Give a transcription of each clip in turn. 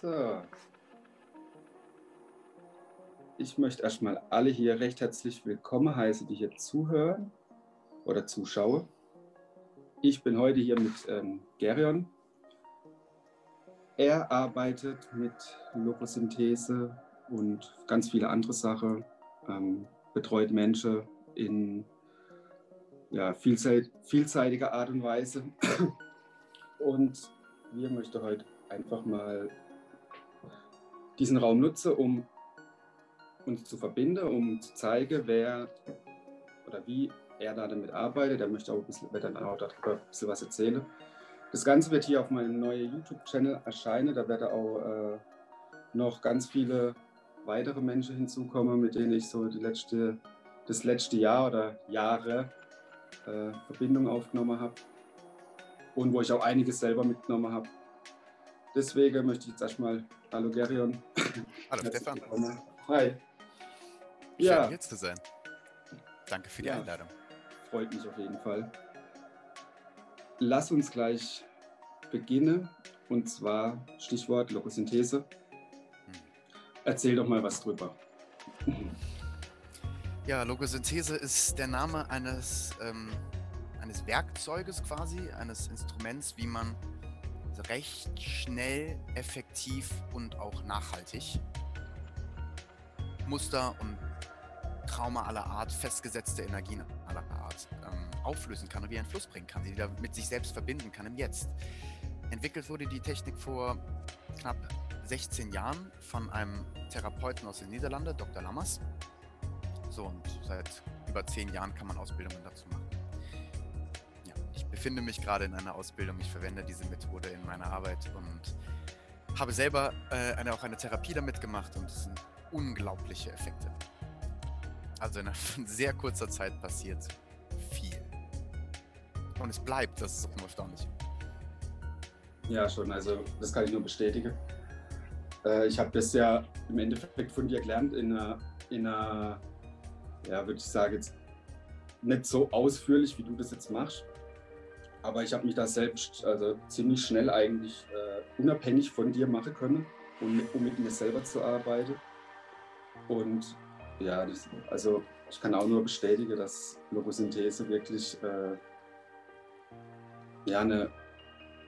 So. Ich möchte erstmal alle hier recht herzlich willkommen heißen, die hier zuhören oder zuschauen. Ich bin heute hier mit ähm, Gerion. Er arbeitet mit Logosynthese und ganz viele andere Sachen, ähm, betreut Menschen in ja, vielseit, vielseitiger Art und Weise. Und wir möchten heute einfach mal diesen Raum nutzen, um uns zu verbinden, um zu zeigen, wer oder wie er da damit arbeitet. Er möchte auch ein bisschen, dann auch darüber ein bisschen was erzählen. Das Ganze wird hier auf meinem neuen YouTube-Channel erscheinen. Da werden auch äh, noch ganz viele weitere Menschen hinzukommen, mit denen ich so die letzte, das letzte Jahr oder Jahre äh, Verbindung aufgenommen habe und wo ich auch einiges selber mitgenommen habe. Deswegen möchte ich jetzt erstmal Hallo Gerion. Hallo Stefan. Hi. Schön ja. hier zu sein. Danke für die ja. Einladung. Freut mich auf jeden Fall. Lass uns gleich beginnen und zwar Stichwort Lokosynthese. Hm. Erzähl doch mal was drüber. Ja, Logosynthese ist der Name eines, ähm, eines Werkzeuges quasi, eines Instruments, wie man recht schnell, effektiv und auch nachhaltig Muster und Trauma aller Art, festgesetzte Energien aller Art ähm, auflösen kann und wie einen Fluss bringen kann, die wieder mit sich selbst verbinden kann im Jetzt. Entwickelt wurde die Technik vor knapp 16 Jahren von einem Therapeuten aus den Niederlanden, Dr. Lammers. So, und seit über zehn Jahren kann man Ausbildungen dazu machen. Befinde mich gerade in einer Ausbildung. Ich verwende diese Methode in meiner Arbeit und habe selber äh, eine, auch eine Therapie damit gemacht und es sind unglaubliche Effekte. Also in sehr kurzer Zeit passiert viel. Und es bleibt, das ist auch nur erstaunlich. Ja, schon, also das kann ich nur bestätigen. Äh, ich habe das ja im Endeffekt von dir gelernt in einer, in einer ja, würde ich sagen, jetzt nicht so ausführlich, wie du das jetzt machst. Aber ich habe mich da selbst also ziemlich schnell eigentlich äh, unabhängig von dir machen können, um mit, um mit mir selber zu arbeiten. Und ja, das, also ich kann auch nur bestätigen, dass Logosynthese wirklich äh, ja, eine,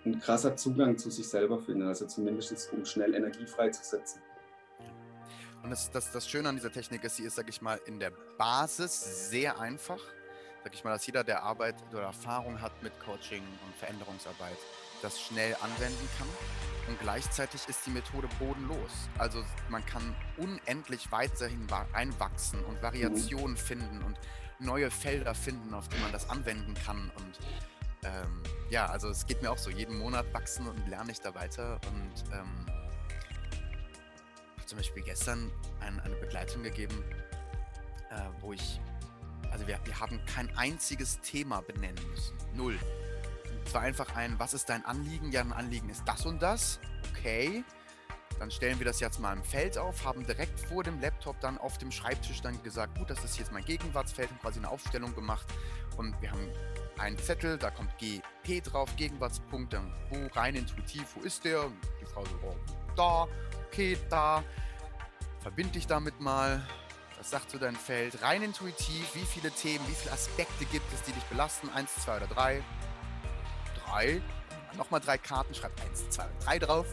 ein krasser Zugang zu sich selber findet, also zumindest um schnell Energie freizusetzen. Und das, das, das Schöne an dieser Technik ist, sie ist, sag ich mal, in der Basis sehr einfach. Sag ich mal, dass jeder, der Arbeit oder Erfahrung hat mit Coaching und Veränderungsarbeit, das schnell anwenden kann. Und gleichzeitig ist die Methode bodenlos. Also man kann unendlich weiterhin einwachsen und Variationen finden und neue Felder finden, auf die man das anwenden kann. Und ähm, ja, also es geht mir auch so, jeden Monat wachsen und lerne ich da weiter. Und ähm, zum Beispiel gestern ein, eine Begleitung gegeben, äh, wo ich, also wir, wir haben kein einziges Thema benennen müssen. Null. Es war einfach ein, was ist dein Anliegen? Ja, ein Anliegen ist das und das. Okay. Dann stellen wir das jetzt mal im Feld auf, haben direkt vor dem Laptop dann auf dem Schreibtisch dann gesagt, gut, das ist jetzt mein Gegenwartsfeld und quasi eine Aufstellung gemacht. Und wir haben einen Zettel, da kommt GP drauf, Gegenwartspunkt, dann wo rein intuitiv, wo ist der? Und die Frau so, oh, da, okay, da. Verbind dich damit mal. Was sagt so dein Feld? Rein intuitiv, wie viele Themen, wie viele Aspekte gibt es, die dich belasten? Eins, zwei oder drei? Drei. Nochmal drei Karten, schreib eins, zwei und drei drauf.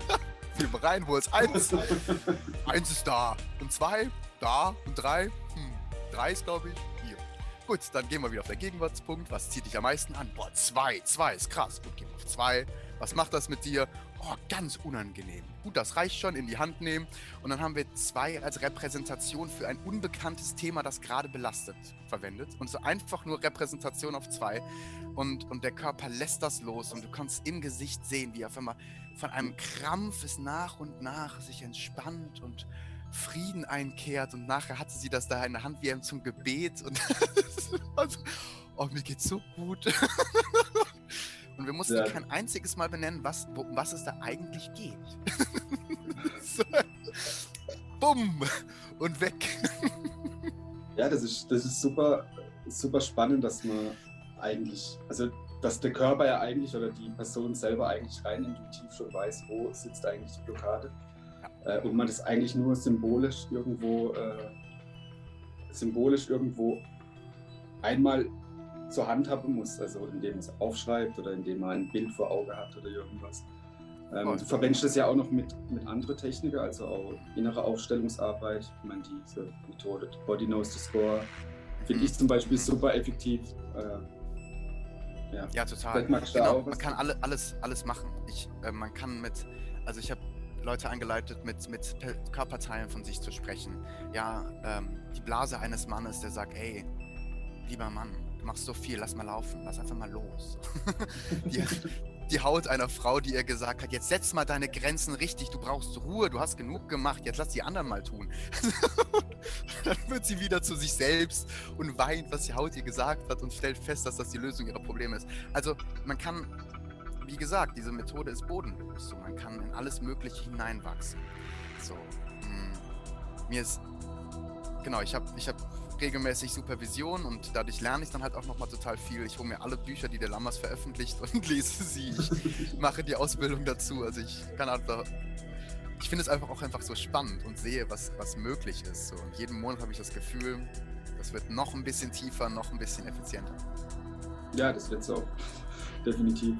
Mal rein, wo ist eins? eins ist da. Und zwei? Da. Und drei? Hm. Drei ist, glaube ich, hier. Gut, dann gehen wir wieder auf den Gegenwartspunkt. Was zieht dich am meisten an? Boah, zwei. Zwei ist krass. Gut, gehen wir auf zwei. Was macht das mit dir? Oh, ganz unangenehm. Gut, das reicht schon, in die Hand nehmen. Und dann haben wir zwei als Repräsentation für ein unbekanntes Thema, das gerade belastet, verwendet. Und so einfach nur Repräsentation auf zwei. Und, und der Körper lässt das los und du kannst im Gesicht sehen, wie auf einmal von einem Krampf es nach und nach sich entspannt und Frieden einkehrt. Und nachher hatte sie das da in der Hand wie zum Gebet. Und also, oh, mir geht's so gut. Und wir mussten ja. kein einziges Mal benennen, was, wo, was es da eigentlich geht. so. Bumm! Und weg. ja, das ist, das ist super, super spannend, dass man eigentlich, also dass der Körper ja eigentlich oder die Person selber eigentlich rein intuitiv schon weiß, wo sitzt eigentlich die Blockade. Äh, und man das eigentlich nur symbolisch irgendwo, äh, symbolisch irgendwo einmal zur Hand haben muss, also indem man es aufschreibt oder indem man ein Bild vor Auge hat oder irgendwas. Ähm, du verwendest das ja auch noch mit, mit anderen Techniken, also auch innere Aufstellungsarbeit. Ich meine, diese Methode Body Knows the Score finde ich zum Beispiel super effektiv. Äh, ja. ja, total. Genau, man kann alle, alles, alles machen. Ich, äh, man kann mit, also ich habe Leute angeleitet, mit, mit Körperteilen von sich zu sprechen. Ja, ähm, die Blase eines Mannes, der sagt, ey, lieber Mann, machst so viel, lass mal laufen, lass einfach mal los. die, die Haut einer Frau, die ihr gesagt hat, jetzt setz mal deine Grenzen richtig, du brauchst Ruhe, du hast genug gemacht, jetzt lass die anderen mal tun. dann wird sie wieder zu sich selbst und weint, was die Haut ihr gesagt hat und stellt fest, dass das die Lösung ihrer Probleme ist. Also man kann, wie gesagt, diese Methode ist bodenlos. So, man kann in alles Mögliche hineinwachsen. So, mh, mm, mir ist, genau, ich habe ich hab regelmäßig Supervision und dadurch lerne ich dann halt auch nochmal total viel. Ich hole mir alle Bücher, die der Lammers veröffentlicht und lese sie. Ich mache die Ausbildung dazu. Also ich kann einfach. Ich finde es einfach auch einfach so spannend und sehe, was, was möglich ist. So. Und jeden Monat habe ich das Gefühl, das wird noch ein bisschen tiefer, noch ein bisschen effizienter. Ja, das wird so. Definitiv.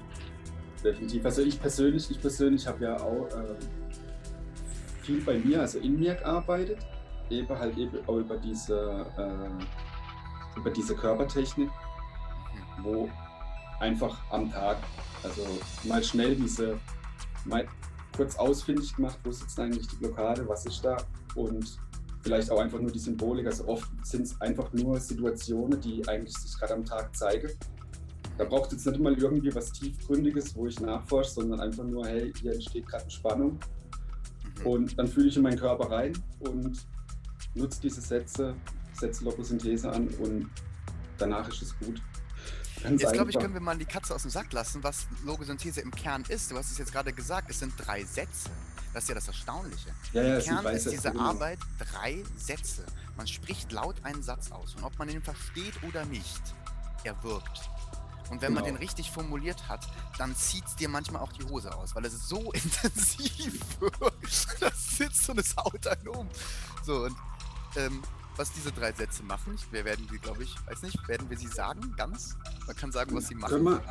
Definitiv. Also ich persönlich, ich persönlich habe ja auch äh, viel bei mir, also in mir gearbeitet eben halt eben auch über diese, äh, über diese Körpertechnik, wo einfach am Tag, also mal schnell diese, mal kurz ausfindig gemacht, wo sitzt eigentlich die Blockade, was ist da und vielleicht auch einfach nur die Symbolik. Also oft sind es einfach nur Situationen, die eigentlich sich gerade am Tag zeigen. Da braucht es jetzt nicht mal irgendwie was Tiefgründiges, wo ich nachforsche, sondern einfach nur, hey, hier entsteht gerade eine Spannung. Mhm. Und dann fühle ich in meinen Körper rein und nutzt diese Sätze, setzt Logosynthese an und danach ist es gut. Ganz jetzt glaube ich, können wir mal die Katze aus dem Sack lassen, was Logosynthese im Kern ist. Du hast es jetzt gerade gesagt, es sind drei Sätze. Das ist ja das Erstaunliche. Ja, ja, Im Kern ist diese genau. Arbeit drei Sätze. Man spricht laut einen Satz aus und ob man ihn versteht oder nicht, er wirkt. Und wenn genau. man den richtig formuliert hat, dann zieht es dir manchmal auch die Hose aus, weil es so intensiv wirkt. Das sitzt und es haut einen um. So, und ähm, was diese drei Sätze machen. Wir werden sie, glaube ich, weiß nicht, werden wir sie sagen, ganz? Man kann sagen, was sie machen. Können wir,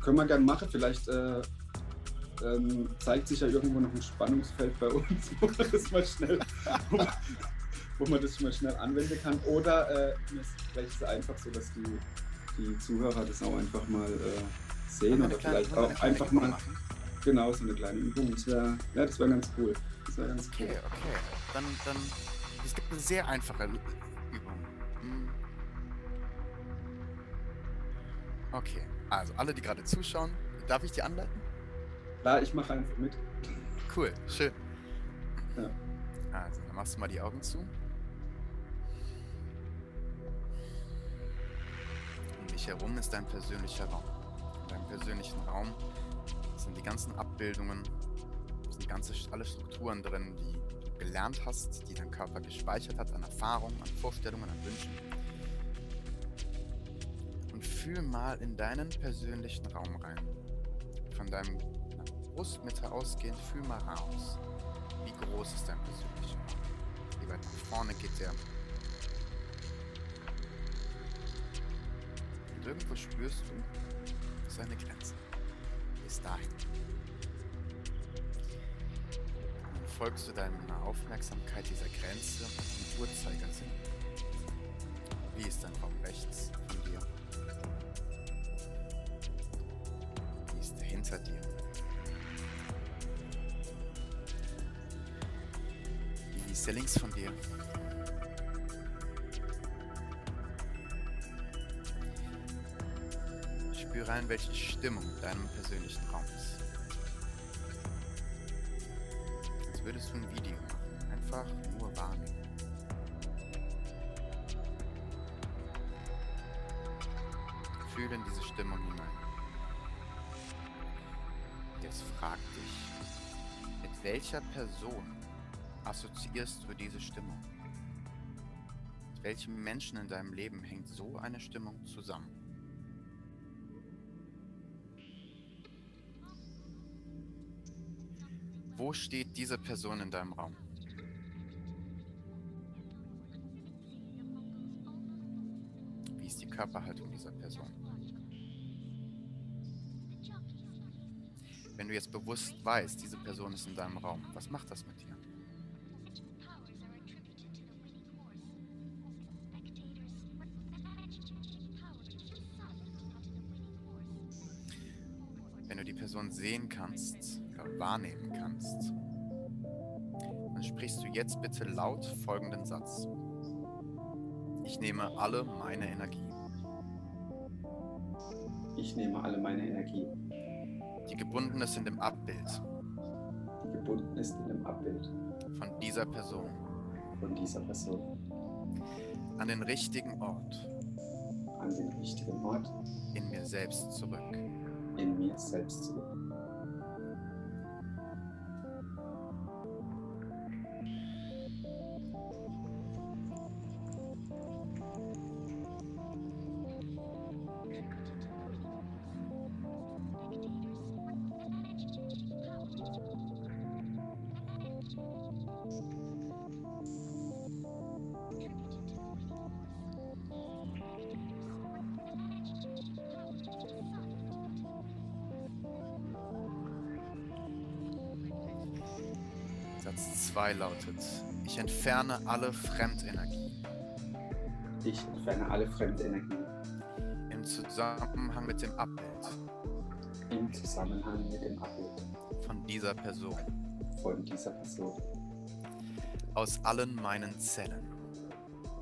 können wir gerne machen. Vielleicht äh, ähm, zeigt sich ja irgendwo noch ein Spannungsfeld bei uns, wo man das mal schnell, wo man, wo man das mal schnell anwenden kann. Oder äh, vielleicht ist es einfach so, dass die, die Zuhörer das auch einfach mal äh, sehen oder kleine, vielleicht auch einfach mal. Machen? Genau, so eine kleine Übung. Das wäre ja, das wär ganz cool. Das wär ganz okay, cool. okay. Dann, dann gibt eine sehr einfache Übung. Hm. Okay, also alle, die gerade zuschauen, darf ich die anleiten? Klar, ich mache einfach mit. Cool, schön. Ja. Also, dann machst du mal die Augen zu. Um dich herum ist dein persönlicher Raum. In deinem persönlichen Raum sind die ganzen Abbildungen, sind ganze, alle Strukturen drin, die gelernt hast, die dein Körper gespeichert hat an Erfahrungen, an Vorstellungen, an Wünschen. Und fühl mal in deinen persönlichen Raum rein. Von deinem Brustmitte ausgehend, fühl mal raus. Wie groß ist dein persönlicher Raum? Wie weit nach vorne geht der? Und irgendwo spürst du seine Grenze. Bis dahin. Folgst du deiner Aufmerksamkeit dieser Grenze im Uhrzeigersinn. Wie ist dein Raum rechts von dir? Wie ist der hinter dir? Wie ist der links von dir? Spüre ein, welche Stimmung deinem persönlichen Raum ist. Würdest du ein Video machen. Einfach nur wahrnehmen. Fühle in diese Stimmung hinein. Jetzt frag dich, mit welcher Person assoziierst du diese Stimmung? Mit welchem Menschen in deinem Leben hängt so eine Stimmung zusammen? Wo steht diese Person in deinem Raum? Wie ist die Körperhaltung dieser Person? Wenn du jetzt bewusst weißt, diese Person ist in deinem Raum, was macht das mit dir? Wenn du die Person sehen kannst wahrnehmen kannst, dann sprichst du jetzt bitte laut folgenden Satz. Ich nehme alle meine Energie. Ich nehme alle meine Energie, die gebunden ist in dem Abbild die gebunden ist in dem Abbild von dieser Person, von dieser Person, an den richtigen Ort an den richtigen Ort in mir selbst zurück. in mir selbst zurück. Satz 2 lautet, ich entferne alle Fremdenergie Ich entferne alle Fremdenergie im Zusammenhang mit dem Abbild. Im Zusammenhang mit dem Abbild. Von dieser Person. Von dieser Person. Aus allen meinen Zellen,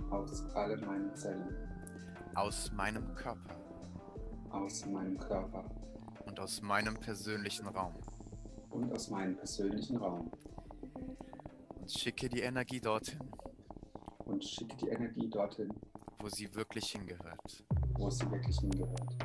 aus allen meinen Zellen, aus meinem Körper. Aus meinem Körper. Und aus meinem persönlichen Raum. Und aus meinem persönlichen Raum und schicke die Energie dorthin, und schicke die Energie dorthin, wo sie wirklich hingehört. wo sie wirklich hingehört.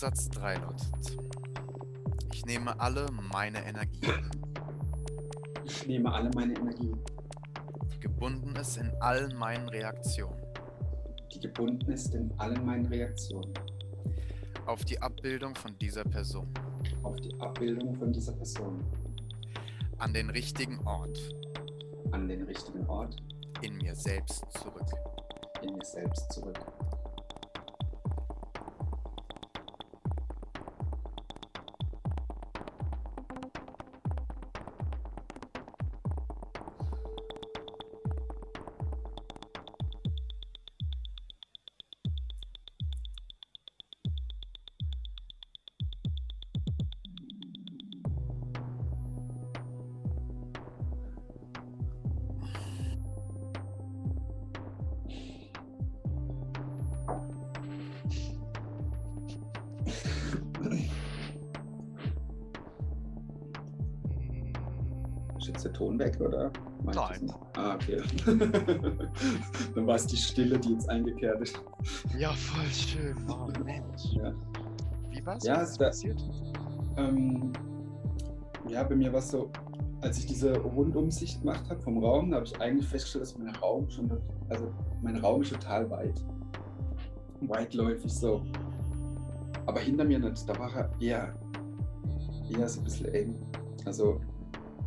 Satz 3 lautet, ich nehme alle meine Energie, Ich nehme alle meine Energie, die gebunden ist in allen meinen Reaktionen, die gebunden ist in allen meinen Reaktionen, auf die Abbildung von dieser Person, auf die Abbildung von dieser Person, an den richtigen Ort. An den richtigen Ort, in mir selbst zurück. in mir selbst zurück. Ist der Ton weg, oder? Meinst du Nein. es? Ah, okay. Dann war es die Stille, die jetzt eingekehrt ist. Ja, voll schön. Oh, Mensch. Ja. Wie war's? Ja, Was ist da- passiert? Ähm, ja, bei mir war es so, als ich diese Rundumsicht gemacht habe vom Raum, da habe ich eigentlich festgestellt, dass mein Raum schon, also mein Raum ist total weit. Weitläufig so. Aber hinter mir nicht, da war er eher, eher so ein bisschen eng. Also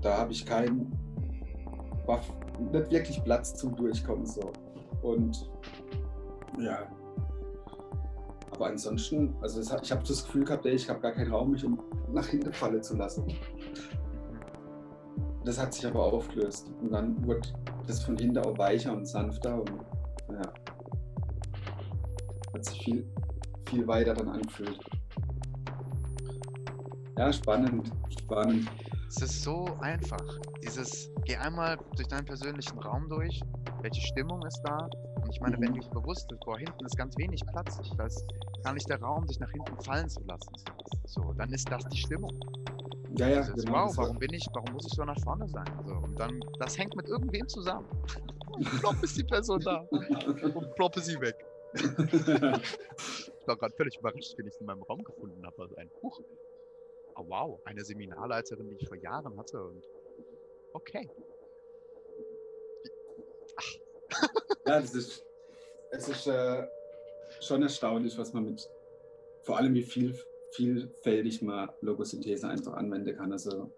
da habe ich keinen, war nicht wirklich Platz zum Durchkommen so. Und ja, aber ansonsten, also hat, ich habe das Gefühl gehabt, ey, ich habe gar keinen Raum, mich um nach hinten fallen zu lassen. Das hat sich aber aufgelöst. Und dann wurde das von hinten auch weicher und sanfter und ja. Hat sich viel, viel weiter dann angefühlt. Ja, spannend, spannend. Es ist so einfach. Dieses, geh einmal durch deinen persönlichen Raum durch. Welche Stimmung ist da? Und Ich meine, wenn dir bewusst ist, boah, hinten ist ganz wenig Platz, da ist gar nicht der Raum, sich nach hinten fallen zu lassen. So, dann ist das die Stimmung. Ja, ja, Dieses, genau. wow, warum bin ich, warum muss ich so nach vorne sein? So, und dann, das hängt mit irgendwem zusammen. Und plopp ist die Person da. Und plopp ist sie weg. Ich war gerade völlig überrascht, wenn ich es in meinem Raum gefunden habe. Also ein Buch. Oh, wow, eine Seminarleiterin, die ich vor Jahren hatte. Und okay. Ja, das ist, es ist äh, schon erstaunlich, was man mit, vor allem wie viel, vielfältig man Logosynthese einfach anwenden kann. Also,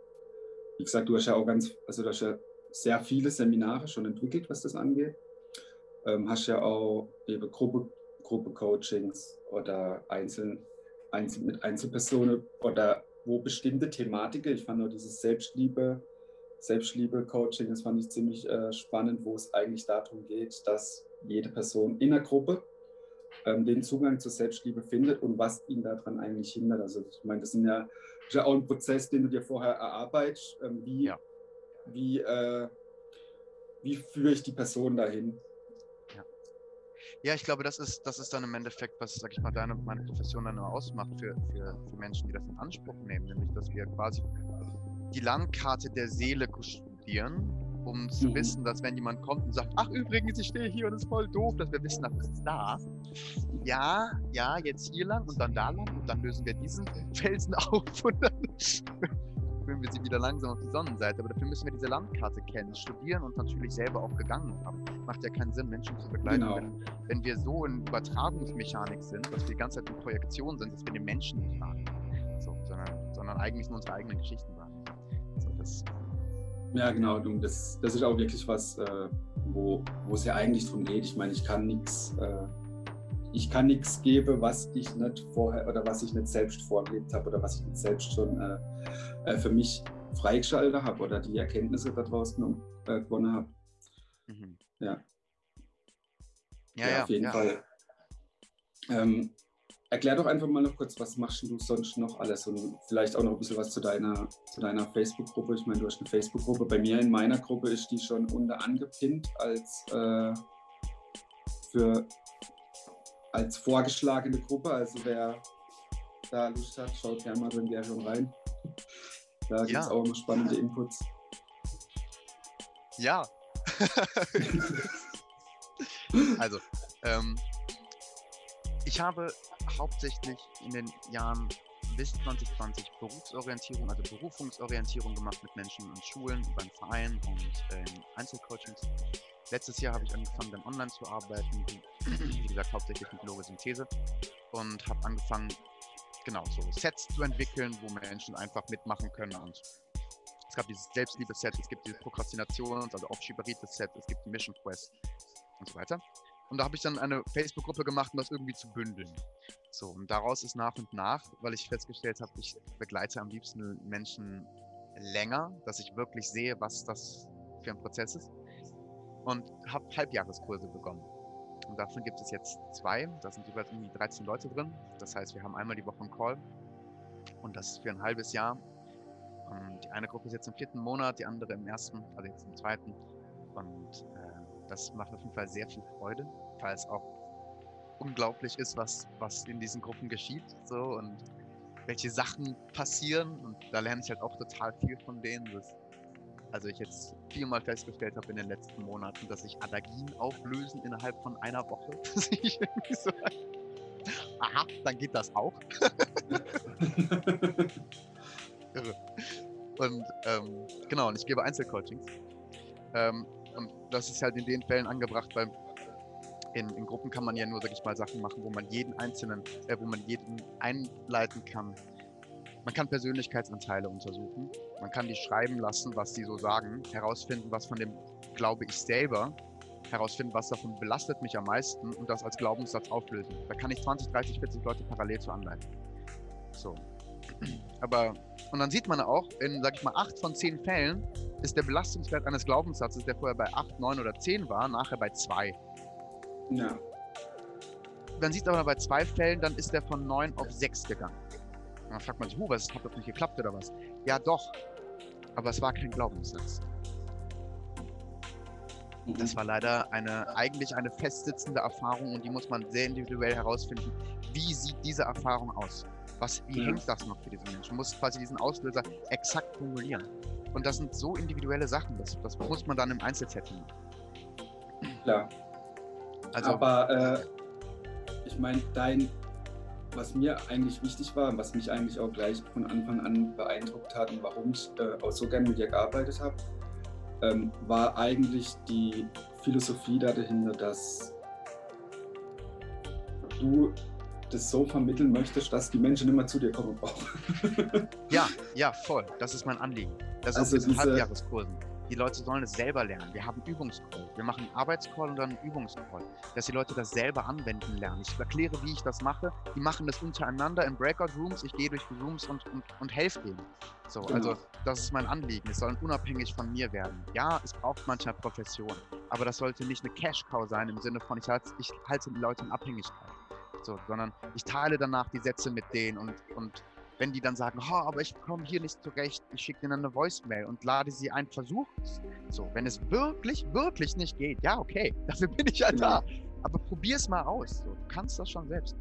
wie gesagt, du hast ja auch ganz, also du hast ja sehr viele Seminare schon entwickelt, was das angeht. Ähm, hast ja auch eben Gruppe, Gruppe Coachings oder einzeln, einzel, mit Einzelpersonen oder wo bestimmte Thematiken, ich fand auch dieses Selbstliebe, Selbstliebe-Coaching, das fand ich ziemlich äh, spannend, wo es eigentlich darum geht, dass jede Person in der Gruppe ähm, den Zugang zur Selbstliebe findet und was ihn daran eigentlich hindert. Also ich meine, das ja, ist ja auch ein Prozess, den du dir vorher erarbeitest. Ähm, wie, Ja. wie, äh, wie führe ich die Person dahin? Ja, ich glaube, das ist, das ist dann im Endeffekt, was, sag ich mal, deine, meine Profession dann nur ausmacht für, für, für Menschen, die das in Anspruch nehmen, nämlich, dass wir quasi die Landkarte der Seele studieren, um zu Mhm. wissen, dass wenn jemand kommt und sagt, ach übrigens, ich stehe hier und es ist voll doof, dass wir wissen, das ist da. Ja, ja, jetzt hier lang und dann da lang und dann lösen wir diesen Felsen auf und dann führen wir sie wieder langsam auf die Sonnenseite. Aber dafür müssen wir diese Landkarte kennen, studieren und natürlich selber auch gegangen haben. Macht ja keinen Sinn, Menschen zu begleiten, Genau. wenn, wenn wir so in Übertragungsmechanik sind, dass wir die ganze Zeit in Projektion sind, dass wir den Menschen nicht wahrnehmen. So, sondern, sondern eigentlich nur unsere eigenen Geschichten wahrnehmen. So, das, Ja, genau. Das, das ist auch wirklich was, äh, wo, wo es ja eigentlich darum geht. Ich meine, ich kann nichts, äh, ich kann nichts geben, was ich nicht vorher oder was ich nicht selbst vorgelebt habe oder was ich nicht selbst schon äh, äh, für mich freigeschaltet habe oder die Erkenntnisse daraus genommen, äh, gewonnen habe. mhm. Ja. Ja, ja, auf jeden. Fall. Ähm, erklär doch einfach mal noch kurz, was machst du sonst noch alles und vielleicht auch noch ein bisschen was zu deiner, zu deiner Facebook-Gruppe. Ich meine, du hast eine Facebook-Gruppe. Bei mir in meiner Gruppe ist die schon unter angepinnt als, äh, für, als vorgeschlagene Gruppe. Also wer da Lust hat, schaut gerne mal in der schon rein. Da gibt es Ja. auch immer spannende Inputs. Ja. also, ähm, ich habe hauptsächlich in den Jahren bis 2020 Berufsorientierung, also Berufungsorientierung gemacht mit Menschen in Schulen, beim Verein und äh, in Einzelcoachings. Letztes Jahr habe ich angefangen, dann online zu arbeiten, wie, wie gesagt, hauptsächlich mit Logosynthese und habe angefangen, genau, so Sets zu entwickeln, wo Menschen einfach mitmachen können und es gab dieses Selbstliebe-Set, es gibt dieses Prokrastinations-, also Aufschieberitis-Set, es gibt die Mission Quest und so weiter. Und da habe ich dann eine Facebook-Gruppe gemacht, um das irgendwie zu bündeln. So, und daraus ist nach und nach, weil ich festgestellt habe, ich begleite am liebsten Menschen länger, dass ich wirklich sehe, was das für ein Prozess ist. Und habe Halbjahreskurse begonnen. Und davon gibt es jetzt zwei. Da sind jeweils irgendwie 13 Leute drin. Das heißt, wir haben einmal die Woche einen Call. Und das für ein halbes Jahr. Und die eine Gruppe ist jetzt im vierten Monat, die andere im ersten, also jetzt im zweiten. Und äh, das macht auf jeden Fall sehr viel Freude, weil es auch unglaublich ist, was, was in diesen Gruppen geschieht. So und welche Sachen passieren. Und da lerne ich halt auch total viel von denen. Das, also ich jetzt viermal festgestellt habe in den letzten Monaten, dass sich Allergien auflösen innerhalb von einer Woche. Dass ich irgendwie so, aha, dann geht das auch. Irre. Und ähm, genau, und ich gebe Einzelcoachings. Ähm, und das ist halt in den Fällen angebracht, weil in, in Gruppen kann man ja nur, sag ich mal, Sachen machen, wo man jeden einzelnen, äh, wo man jeden einleiten kann. Man kann Persönlichkeitsanteile untersuchen. Man kann die schreiben lassen, was sie so sagen, herausfinden, was von dem glaube ich selber, herausfinden, was davon belastet mich am meisten und das als Glaubenssatz auflösen. Da kann ich 20, 30, 40 Leute parallel zu anleiten. So. Aber, und dann sieht man auch, in, sag ich mal, acht von zehn Fällen ist der Belastungswert eines Glaubenssatzes, der vorher bei 8, 9 oder 10 war, nachher bei 2. ja. Dann sieht man aber bei zwei Fällen, dann ist der von 9 auf 6 gegangen. Und dann fragt man sich, huh, was, hat das nicht geklappt oder was? Ja, doch. Aber es war kein Glaubenssatz. Das mhm. war leider eine, eigentlich eine festsitzende Erfahrung und die muss man sehr individuell herausfinden. Wie sieht diese Erfahrung aus? Was, wie ja. hängt das noch für diesen Menschen? Man muss quasi diesen Auslöser exakt formulieren. Und das sind so individuelle Sachen, das, das muss man dann im Einzelsetting machen. Klar. Also, Aber äh, ich meine, dein, was mir eigentlich wichtig war, was mich eigentlich auch gleich von Anfang an beeindruckt hat und warum ich äh, auch so gerne mit dir gearbeitet habe, ähm, war eigentlich die Philosophie dahinter, dass du das so vermitteln möchtest, dass die Menschen immer zu dir kommen brauchen. ja, ja, voll. Das ist mein Anliegen. Das also ist in Halbjahreskursen. Die Leute sollen es selber lernen. Wir haben Übungscall. Wir machen einen Arbeitscall und dann einen Übungscall. Dass die Leute das selber anwenden lernen. Ich erkläre, wie ich das mache. Die machen das untereinander in Breakout Rooms. Ich gehe durch die Rooms und, und, und helfe denen. So, genau. also das ist mein Anliegen. Es sollen unabhängig von mir werden. Ja, es braucht manchmal Profession. Aber das sollte nicht eine Cash-Cow sein im Sinne von, ich halte, ich halte die Leute in Abhängigkeit. So, sondern ich teile danach die Sätze mit denen und, und wenn die dann sagen, oh, aber ich komme hier nicht zurecht, ich schicke denen eine Voicemail und lade sie ein, versuch So, wenn es wirklich, wirklich nicht geht, ja, okay, dafür bin ich ja halt da. Aber probier es mal aus. So, du kannst das schon selbst.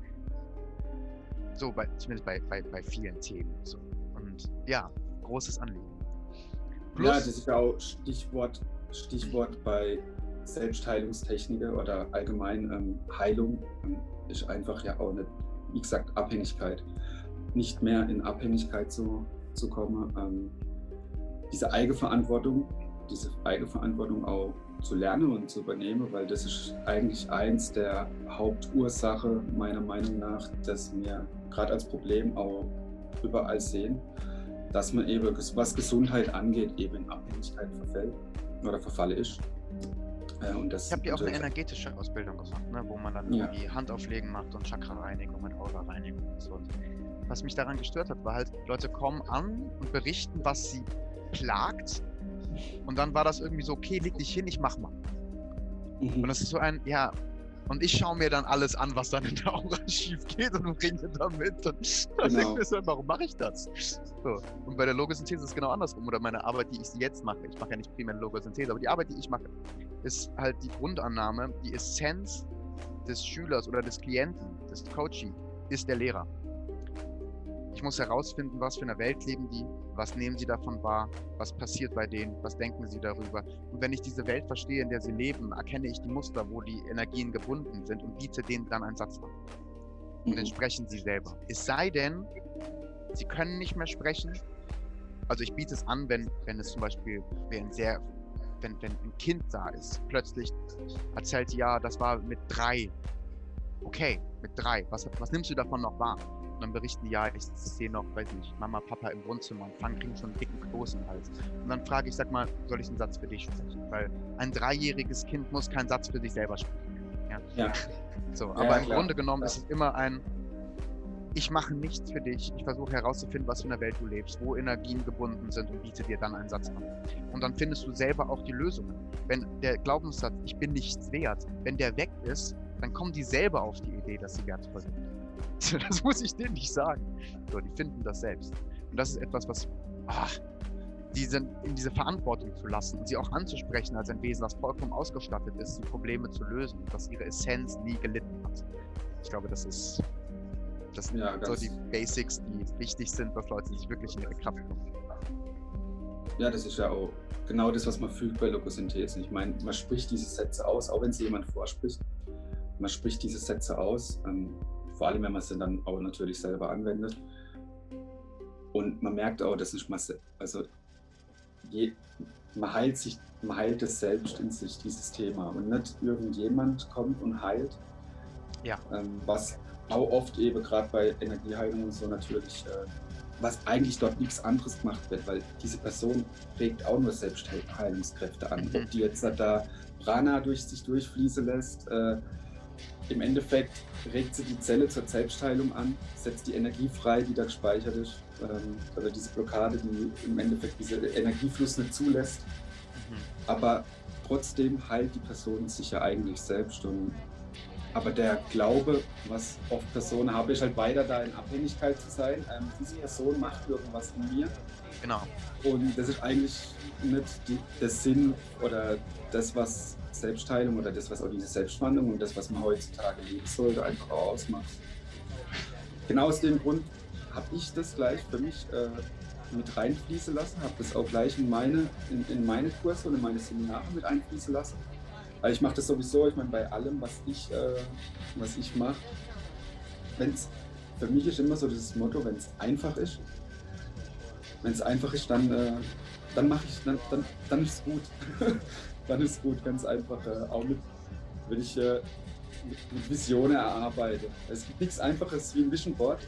So, bei, zumindest bei, bei, bei vielen Themen. So. Und ja, großes Anliegen. Plus, ja, das ist ja auch Stichwort, Stichwort bei Selbstheilungstechniken oder allgemein ähm, Heilung ähm, ist einfach ja auch eine, wie gesagt, Abhängigkeit nicht mehr in Abhängigkeit zu, zu kommen. Ähm, diese Eigenverantwortung, diese Eigenverantwortung auch zu lernen und zu übernehmen, weil das ist eigentlich eins der Hauptursache meiner Meinung nach, dass wir gerade als Problem auch überall sehen, dass man eben, was Gesundheit angeht, eben in Abhängigkeit verfällt oder verfalle ist. Äh, und das ich habe ja auch eine energetische Ausbildung gemacht, ne, wo man dann ja. irgendwie Handauflegen macht und Chakra-Reinigung und Aura-Reinigung und so was mich daran gestört hat, war halt, Leute kommen an und berichten, was sie plagt. Und dann war das irgendwie so, okay, leg dich hin, ich mach mal. Mhm. Und das ist so ein, ja, und ich schaue mir dann alles an, was dann in der Aura schief geht und ringe damit. Und dann genau. denke ich mir warum mache ich das? So. Und bei der Logosynthese ist es genau andersrum. Oder meine Arbeit, die ich jetzt mache, ich mache ja nicht primär Logosynthese, aber die Arbeit, die ich mache, ist halt die Grundannahme, die Essenz des Schülers oder des Klienten, des Coaching, ist der Lehrer. Ich muss herausfinden, was für eine Welt leben die, was nehmen sie davon wahr, was passiert bei denen, was denken sie darüber. Und wenn ich diese Welt verstehe, in der sie leben, erkenne ich die Muster, wo die Energien gebunden sind und biete denen dann einen Satz an. Und dann mhm. sprechen sie selber. Es sei denn, sie können nicht mehr sprechen. Also ich biete es an, wenn, wenn es zum Beispiel wenn sehr, wenn, wenn ein Kind da ist, plötzlich erzählt, ja, das war mit drei. Okay, mit drei. Was, was nimmst du davon noch wahr? Und dann berichten ja, ich sehe noch, weiß nicht, Mama, Papa im Wohnzimmer und fangen, kriegen schon einen dicken Kloß im Hals. Und dann frage ich, sag mal, soll ich einen Satz für dich sprechen? Weil ein dreijähriges Kind muss keinen Satz für sich selber sprechen. Ja. ja. So, aber ja, im klar, Grunde genommen klar. ist es immer ein, ich mache nichts für dich. Ich versuche herauszufinden, was für eine Welt du lebst, wo Energien gebunden sind und biete dir dann einen Satz an. Und dann findest du selber auch die Lösungen. Wenn der Glaubenssatz, ich bin nichts wert, wenn der weg ist, dann kommen die selber auf die Idee, dass sie wertvoll sind. Das muss ich denen nicht sagen. So, die finden das selbst. Und das ist etwas, was ach, diese, in diese Verantwortung zu lassen und sie auch anzusprechen als ein Wesen, das vollkommen ausgestattet ist, die Probleme zu lösen und dass ihre Essenz nie gelitten hat. Ich glaube, das ist das sind ja, so die Basics, die wichtig sind, dass Leute sich wirklich in ihre Kraft kommen. Ja, das ist ja auch genau das, was man fühlt bei Lokosynthese. Ich meine, man spricht diese Sätze aus, auch wenn sie jemand vorspricht. Man spricht diese Sätze aus. Ähm, vor allem, wenn man sie dann auch natürlich selber anwendet. Und man merkt auch, dass nicht mal, also je, man heilt sich, man heilt es selbst in sich, dieses Thema. Und nicht irgendjemand kommt und heilt. Ja. Ähm, was auch oft eben gerade bei Energieheilung und so natürlich, äh, was eigentlich dort nichts anderes gemacht wird, weil diese Person regt auch nur Selbstheilungskräfte an. Mhm. Ob die jetzt da Prana durch sich durchfließen lässt, äh, im Endeffekt regt sie die Zelle zur Selbstheilung an, setzt die Energie frei, die da gespeichert ist. Ähm, also diese Blockade, die im Endeffekt diese Energiefluss nicht zulässt. Mhm. Aber trotzdem heilt die Person sich ja eigentlich selbst. Und aber der Glaube, was oft Personen haben, ist halt weiter da in Abhängigkeit zu sein. Ähm, diese Person macht irgendwas in mir. Genau. Und das ist eigentlich nicht die, der Sinn oder das, was Selbstheilung oder das, was auch diese Selbstwandlung und das, was man heutzutage leben sollte, einfach auch ausmacht. Genau aus dem Grund habe ich das gleich für mich äh, mit reinfließen lassen, habe das auch gleich in meine, in, in meine Kurse und in meine Seminare mit einfließen lassen. Weil ich mache das sowieso, ich meine, bei allem, was ich, äh, was ich mache, wenn es, für mich ist immer so das Motto, wenn es einfach ist, wenn es einfach ist, dann, äh, dann mache ich, dann, dann, dann ist es gut. dann ist es gut, ganz einfach. Äh, auch mit, wenn ich äh, mit, mit Visionen erarbeite. Es gibt nichts Einfaches wie ein Vision Board.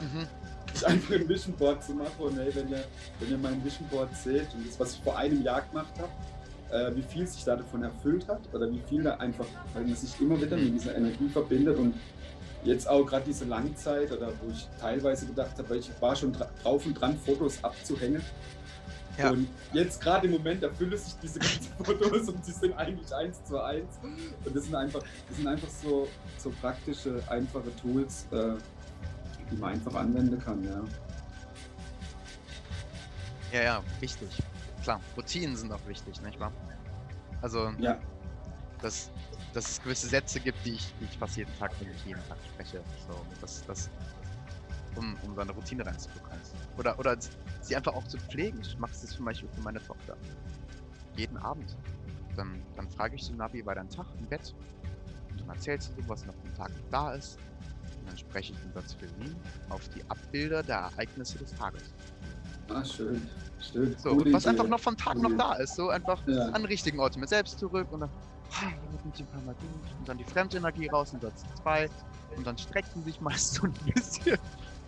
Mhm. Ich einfach ein Vision Board zu machen und hey, wenn ihr, wenn ihr mein Vision Board seht und das, was ich vor einem Jahr gemacht habe, äh, wie viel sich da davon erfüllt hat oder wie viel da einfach, weil man sich immer wieder mit dieser Energie verbindet und jetzt auch gerade diese Langzeit oder wo ich teilweise gedacht habe, ich war schon drauf und dran, Fotos abzuhängen. Ja. Und jetzt gerade im Moment erfüllen sich diese ganzen Fotos und sie sind eigentlich eins zu eins. Und das sind einfach, das sind einfach so, so praktische, einfache Tools, äh, die man einfach anwenden kann, ja. Ja, ja, wichtig. Klar, Routinen sind auch wichtig, nicht wahr? Also, ja. dass, dass es gewisse Sätze gibt, die ich, die ich fast jeden Tag, wenn ich jeden Tag spreche. So, das, das, um, um seine Routine reinzubekommen. Oder, oder sie einfach auch zu pflegen. Ich mache das zum Beispiel für meine Tochter. Jeden Abend. Dann, dann frage ich sie, Navi, wie war dein Tag im Bett? Und dann erzählt sie so, was noch am Tag da ist. Und dann spreche ich den Satz für sie auf die Abbilder der Ereignisse des Tages. Ah, schön. schön. So, was einfach noch vom Tag noch da ist. So einfach ja. an richtigen Orten mit selbst zurück und dann und dann die Fremdenergie raus in Satz 2 und dann strecken sich meist so ein bisschen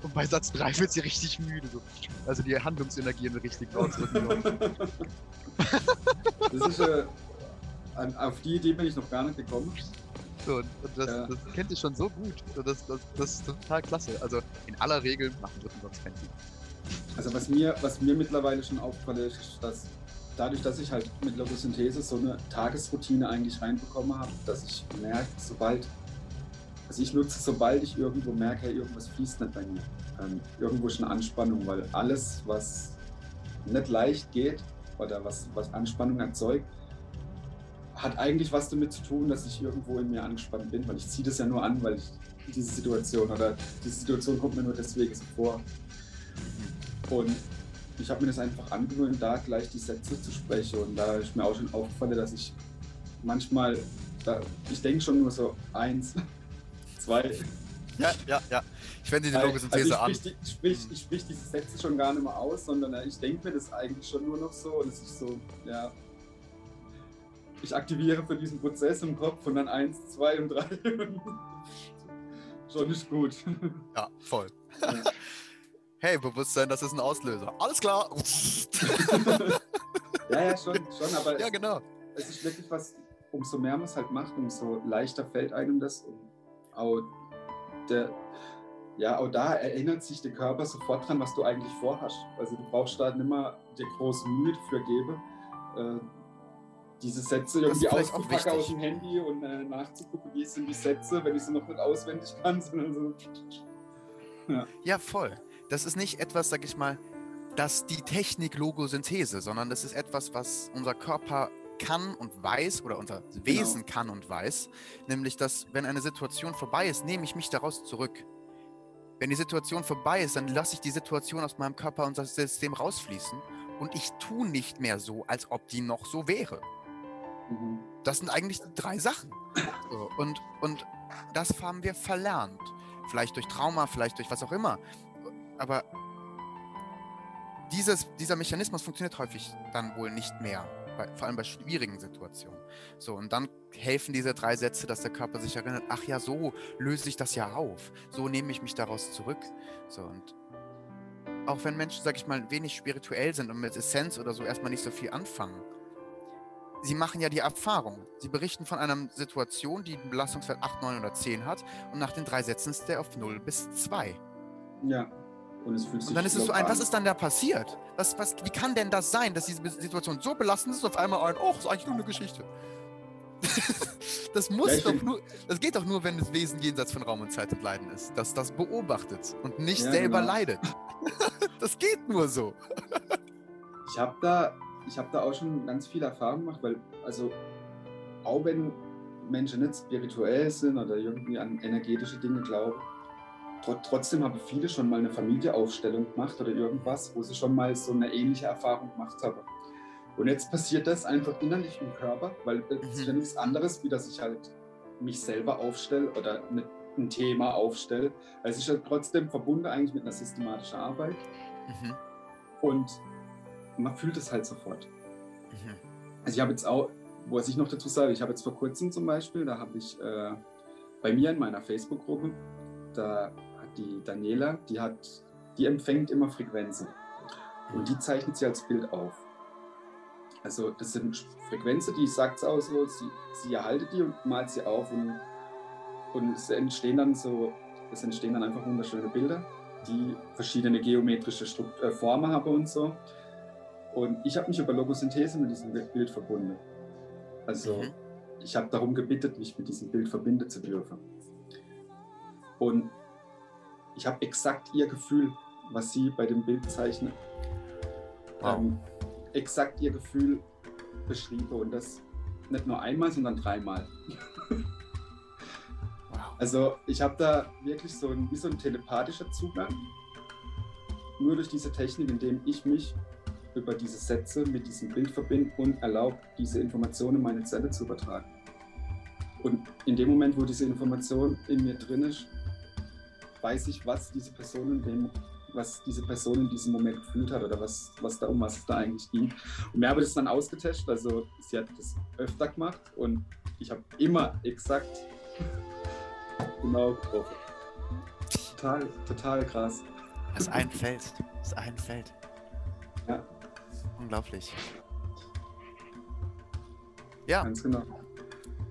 und bei Satz 3 wird sie richtig müde. So. Also die Handlungsenergie in den richtigen ausdrücken. das ist äh, auf die Idee bin ich noch gar nicht gekommen. So, und das, ja. das kennt ihr schon so gut. Das, das, das ist total klasse. Also in aller Regel machen wir sonst fancy. Also was mir, was mir mittlerweile schon auffällt, ist, dass dadurch, dass ich halt mit Logosynthese so eine Tagesroutine eigentlich reinbekommen habe, dass ich merke, sobald, also ich nutze, sobald ich irgendwo merke, irgendwas fließt nicht bei mir. Ähm, irgendwo eine Anspannung, weil alles, was nicht leicht geht oder was, was Anspannung erzeugt, hat eigentlich was damit zu tun, dass ich irgendwo in mir angespannt bin, weil ich ziehe das ja nur an, weil ich diese Situation oder diese Situation kommt mir nur deswegen so vor. Und ich habe mir das einfach angewöhnt, da gleich die Sätze zu sprechen. Und da ist mir auch schon aufgefallen, dass ich manchmal, da, ich denke schon nur so eins, zwei. Ja, ja, ja. Ich wende die Logosynthese also ich an. ich sprich, ich sprich diese Sätze schon gar nicht mehr aus, sondern ich denke mir das eigentlich schon nur noch so. Und es ist so, ja. Ich aktiviere für diesen Prozess im Kopf und dann eins, zwei und drei. schon ist gut. Ja, voll. Ja hey, Bewusstsein, das ist ein Auslöser. Alles klar. ja, ja, schon, schon, aber ja, genau. es ist wirklich was, umso mehr man es halt macht, umso leichter fällt einem das. Und auch, der, ja, auch da erinnert sich der Körper sofort dran, was du eigentlich vorhast. Also du brauchst da nicht mehr dir große Mühe dafür geben, äh, diese Sätze irgendwie auszupacken aus dem Handy und äh, nachzugucken, wie sind die Sätze, wenn ich sie noch nicht auswendig kann, sondern so. Ja, ja voll das ist nicht etwas, sag ich mal, das die Technik Logosynthese, sondern das ist etwas, was unser Körper kann und weiß oder unser Wesen genau. kann und weiß, nämlich dass wenn eine Situation vorbei ist, nehme ich mich daraus zurück. Wenn die Situation vorbei ist, dann lasse ich die Situation aus meinem Körper und das System rausfließen und ich tue nicht mehr so, als ob die noch so wäre. Mhm. Das sind eigentlich drei Sachen. Und, und das haben wir verlernt. Vielleicht durch Trauma, vielleicht durch was auch immer aber dieses, dieser Mechanismus funktioniert häufig dann wohl nicht mehr, bei, vor allem bei schwierigen Situationen. So, und dann helfen diese drei Sätze, dass der Körper sich erinnert, ach ja, so löse ich das ja auf, so nehme ich mich daraus zurück. So, und auch wenn Menschen, sag ich mal, wenig spirituell sind und mit Essenz oder so erstmal nicht so viel anfangen, sie machen ja die Erfahrung. Sie berichten von einer Situation, die einen Belastungswert 8, 9 oder 10 hat und nach den drei Sätzen ist der auf 0 bis 2. Ja. Und, es fühlt sich und dann ist es so ein, was ist dann da passiert? Was, was, wie kann denn das sein, dass diese Situation so belastend ist, auf einmal ein, oh, ist eigentlich nur eine Geschichte. Das muss ich doch nur, das geht doch nur, wenn das Wesen jenseits von Raum und Zeit und Leiden ist. Dass das beobachtet und nicht Ja, selber genau. leidet. das geht nur so. Ich habe da, ich hab da auch schon ganz viel Erfahrung gemacht, weil, also, auch wenn Menschen nicht spirituell sind oder irgendwie an energetische Dinge glauben, trotzdem haben viele schon mal eine Familieaufstellung gemacht oder irgendwas, wo sie schon mal so eine ähnliche Erfahrung gemacht haben. Und jetzt passiert das einfach innerlich im Körper, weil das ist Mhm. ja nichts anderes, wie dass ich halt mich selber aufstelle oder mit ein Thema aufstelle. Es ist ja trotzdem verbunden eigentlich mit einer systematischen Arbeit Mhm. und man fühlt es halt sofort. Mhm. Also ich habe jetzt auch, was ich noch dazu sage, ich habe jetzt vor kurzem zum Beispiel, da habe ich äh, bei mir in meiner Facebook-Gruppe, da die Daniela, die hat, die empfängt immer Frequenzen und die zeichnet sie als Bild auf. Also das sind Frequenzen, die sagt es auch so, sie, sie erhaltet die und malt sie auf und, und es entstehen dann so, es entstehen dann einfach wunderschöne Bilder, die verschiedene geometrische Strukt äh, Formen haben und so. Und ich habe mich über Logosynthese mit diesem Bild verbunden. Also Mhm. ich habe darum gebeten, mich mit diesem Bild verbinden zu dürfen. Und ich habe exakt ihr Gefühl, was sie bei dem Bild zeichnet, Wow. ähm, exakt ihr Gefühl beschrieben. Und das nicht nur einmal, sondern dreimal. Wow. Also ich habe da wirklich so ein, wie so ein telepathischer Zugang. Nur durch diese Technik, indem ich mich über diese Sätze mit diesem Bild verbinde und erlaubt, diese Informationen in meine Zelle zu übertragen. Und in dem Moment, wo diese Information in mir drin ist, weiß ich, was diese Person in dem, was diese Person in diesem Moment gefühlt hat oder was, was da um was es da eigentlich ging. Und mir habe das dann ausgetestet, also sie hat das öfter gemacht und ich habe immer exakt genau getroffen. Total, total krass. Das ist ein Feld. Das ist ein Feld. Ja. Unglaublich. Ja, Ganz genau.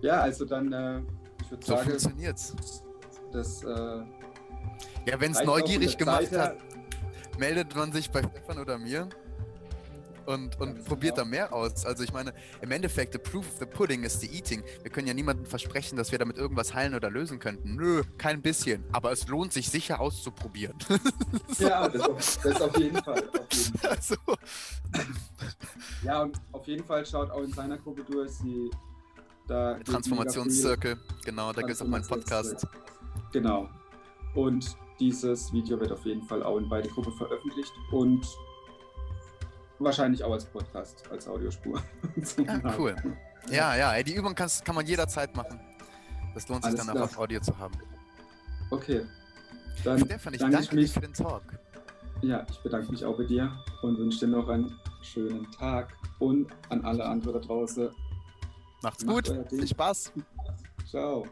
Ja, also dann, äh, ich würde so sagen, funktioniert's. das äh, Ja, wenn es neugierig gemacht hat, meldet man sich bei Stefan oder mir und, und Ganz probiert genau. da mehr aus. Also ich meine, im Endeffekt, the proof of the pudding is the eating. Wir können ja niemandem versprechen, dass wir damit irgendwas heilen oder lösen könnten. Nö, kein bisschen. Aber es lohnt sich sicher auszuprobieren. Ja, das, auf- das auf jeden Fall. Auf jeden Fall. also, Ja, und auf jeden Fall schaut auch in seiner Gruppe durch. Sie, da Transformationszirkel, genau, da gibt es auch meinen Podcast. Genau. Und dieses Video wird auf jeden Fall auch in beide Gruppen veröffentlicht und wahrscheinlich auch als Podcast, als Audiospur. Ja, Nachhören. cool. Ja, ja, ey, die Übung kannst, kann man jederzeit machen. Das lohnt sich Alles dann auch auf Audio zu haben. Okay. Dann Stefan, ich danke danke ich dir mich. für den Talk. Ja, ich bedanke mich auch bei dir und wünsche dir noch einen schönen Tag und an alle anderen da draußen. Macht's Macht gut. Viel Spaß. Ciao.